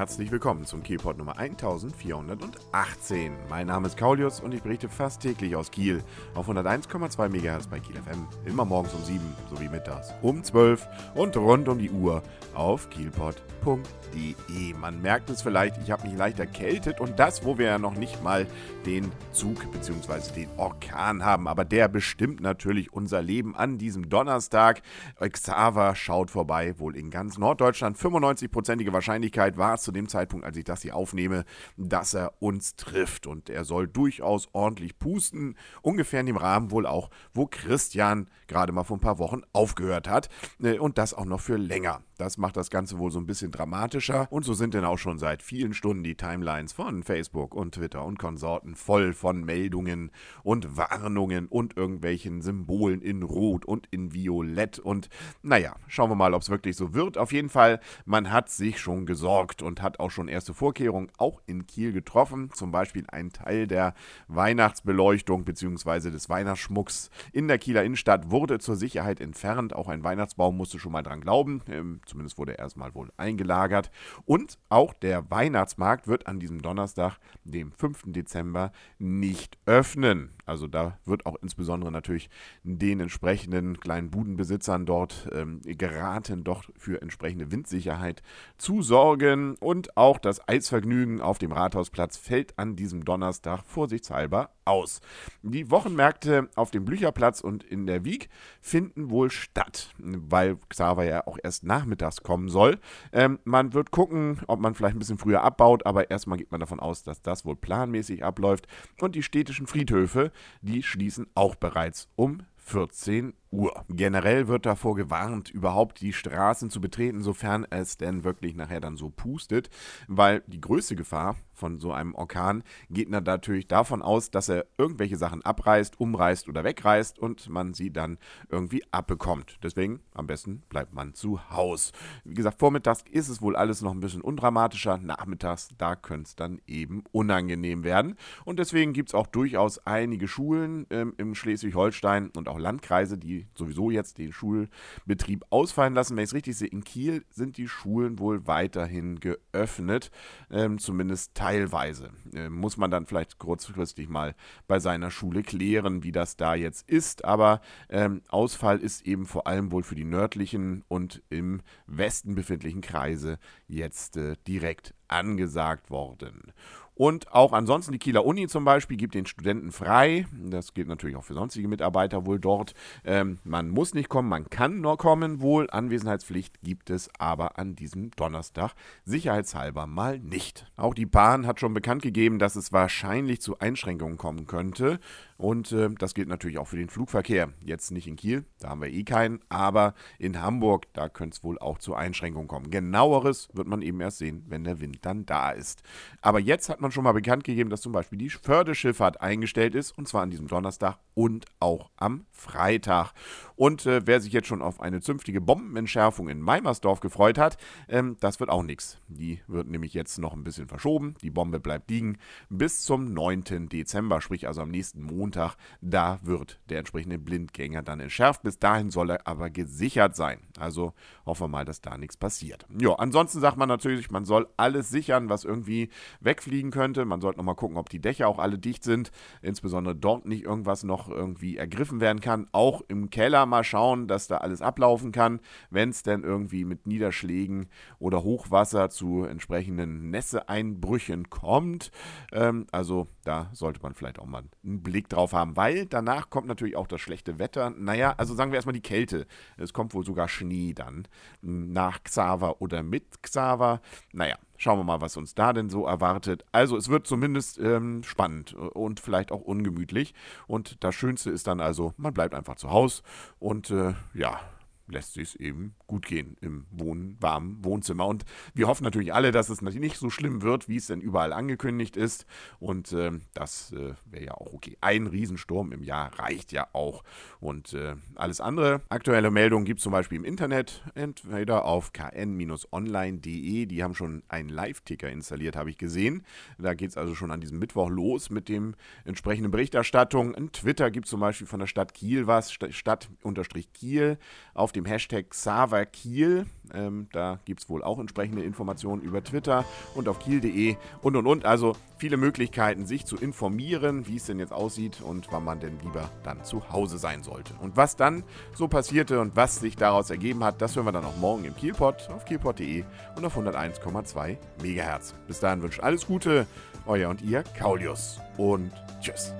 herzlich willkommen zum Kielpot Nummer 1418. Mein Name ist Kaulius und ich berichte fast täglich aus Kiel auf 101,2 MHz bei Kiel FM, immer morgens um 7 sowie mittags um 12 und rund um die Uhr auf kielpot.de. Man merkt es vielleicht, ich habe mich leicht erkältet und das, wo wir ja noch nicht mal den Zug bzw. den Orkan haben, aber der bestimmt natürlich unser Leben an diesem Donnerstag. Xaver schaut vorbei, wohl in ganz Norddeutschland. 95-prozentige Wahrscheinlichkeit war es zu dem Zeitpunkt, als ich das hier aufnehme, dass er uns trifft. Und er soll durchaus ordentlich pusten. Ungefähr in dem Rahmen wohl auch, wo Christian gerade mal vor ein paar Wochen aufgehört hat. Äh, und das auch noch für länger. Das macht das Ganze wohl so ein bisschen dramatischer. Und so sind denn auch schon seit vielen Stunden die Timelines von Facebook und Twitter und Konsorten voll von Meldungen und Warnungen und irgendwelchen Symbolen in Rot und in Violett. Und naja, schauen wir mal, ob es wirklich so wird. Auf jeden Fall, man hat sich schon gesorgt und hat auch schon erste Vorkehrungen auch in Kiel getroffen. Zum Beispiel ein Teil der Weihnachtsbeleuchtung bzw. des Weihnachtsschmucks in der Kieler Innenstadt wurde zur Sicherheit entfernt. Auch ein Weihnachtsbaum musste schon mal dran glauben. Ähm, Zumindest wurde er erstmal wohl eingelagert. Und auch der Weihnachtsmarkt wird an diesem Donnerstag, dem 5. Dezember, nicht öffnen. Also da wird auch insbesondere natürlich den entsprechenden kleinen Budenbesitzern dort ähm, geraten, doch für entsprechende Windsicherheit zu sorgen. Und auch das Eisvergnügen auf dem Rathausplatz fällt an diesem Donnerstag vorsichtshalber aus. Die Wochenmärkte auf dem Blücherplatz und in der Wieg finden wohl statt, weil Xaver ja auch erst nachmittags kommen soll. Ähm, man wird gucken, ob man vielleicht ein bisschen früher abbaut, aber erstmal geht man davon aus, dass das wohl planmäßig abläuft. Und die städtischen Friedhöfe, die schließen auch bereits um 14 Uhr. Generell wird davor gewarnt, überhaupt die Straßen zu betreten, sofern es denn wirklich nachher dann so pustet, weil die größte Gefahr von so einem Orkan geht natürlich davon aus, dass er irgendwelche Sachen abreißt, umreißt oder wegreißt und man sie dann irgendwie abbekommt. Deswegen am besten bleibt man zu Hause. Wie gesagt, vormittags ist es wohl alles noch ein bisschen undramatischer, nachmittags, da könnte es dann eben unangenehm werden. Und deswegen gibt es auch durchaus einige Schulen ähm, im Schleswig-Holstein und auch Landkreise, die sowieso jetzt den Schulbetrieb ausfallen lassen. Wenn ich es richtig sehe, in Kiel sind die Schulen wohl weiterhin geöffnet, ähm, zumindest teilweise. Ähm, muss man dann vielleicht kurzfristig mal bei seiner Schule klären, wie das da jetzt ist. Aber ähm, Ausfall ist eben vor allem wohl für die nördlichen und im Westen befindlichen Kreise jetzt äh, direkt angesagt worden. Und auch ansonsten die Kieler Uni zum Beispiel gibt den Studenten frei. Das gilt natürlich auch für sonstige Mitarbeiter wohl dort. Ähm, man muss nicht kommen, man kann nur kommen wohl. Anwesenheitspflicht gibt es aber an diesem Donnerstag sicherheitshalber mal nicht. Auch die Bahn hat schon bekannt gegeben, dass es wahrscheinlich zu Einschränkungen kommen könnte. Und äh, das gilt natürlich auch für den Flugverkehr. Jetzt nicht in Kiel, da haben wir eh keinen, aber in Hamburg, da könnte es wohl auch zu Einschränkungen kommen. Genaueres wird man eben erst sehen, wenn der Wind dann da ist. Aber jetzt hat man schon mal bekannt gegeben, dass zum Beispiel die Förderschifffahrt eingestellt ist, und zwar an diesem Donnerstag und auch am Freitag. Und äh, wer sich jetzt schon auf eine zünftige Bombenentschärfung in Meimersdorf gefreut hat, ähm, das wird auch nichts. Die wird nämlich jetzt noch ein bisschen verschoben. Die Bombe bleibt liegen bis zum 9. Dezember, sprich also am nächsten Montag. Da wird der entsprechende Blindgänger dann entschärft. Bis dahin soll er aber gesichert sein. Also hoffen wir mal, dass da nichts passiert. Ja, ansonsten sagt man natürlich, man soll alles sichern, was irgendwie wegfliegen könnte. Man sollte nochmal gucken, ob die Dächer auch alle dicht sind. Insbesondere dort nicht irgendwas noch irgendwie ergriffen werden kann. Auch im Keller mal schauen, dass da alles ablaufen kann, wenn es denn irgendwie mit Niederschlägen oder Hochwasser zu entsprechenden Nässeeinbrüchen kommt. Ähm, also da sollte man vielleicht auch mal einen Blick drauf haben, weil danach kommt natürlich auch das schlechte Wetter. Naja, also sagen wir erstmal die Kälte. Es kommt wohl sogar Schnee dann nach Xaver oder mit Xaver. Naja, schauen wir mal, was uns da denn so erwartet. Also es wird zumindest ähm, spannend und vielleicht auch ungemütlich. Und das Schönste ist dann also, man bleibt einfach zu Hause und äh, ja, lässt sich eben gut gehen im Wohn warmen Wohnzimmer. Und wir hoffen natürlich alle, dass es nicht so schlimm wird, wie es denn überall angekündigt ist. Und äh, das äh, wäre ja auch okay. Ein Riesensturm im Jahr reicht ja auch. Und äh, alles andere. Aktuelle Meldungen gibt es zum Beispiel im Internet, entweder auf kn-online.de. Die haben schon einen Live-Ticker installiert, habe ich gesehen. Da geht es also schon an diesem Mittwoch los mit dem entsprechenden Berichterstattung. In Twitter gibt es zum Beispiel von der Stadt Kiel was, Stadt-Kiel. Auf dem dem Hashtag Xaverkiel. Ähm, da gibt es wohl auch entsprechende Informationen über Twitter und auf kiel.de und und und. Also viele Möglichkeiten, sich zu informieren, wie es denn jetzt aussieht und wann man denn lieber dann zu Hause sein sollte. Und was dann so passierte und was sich daraus ergeben hat, das hören wir dann auch morgen im Kielpot auf kielpot.de und auf 101,2 MHz. Bis dahin wünscht alles Gute, euer und ihr Kaulius und tschüss.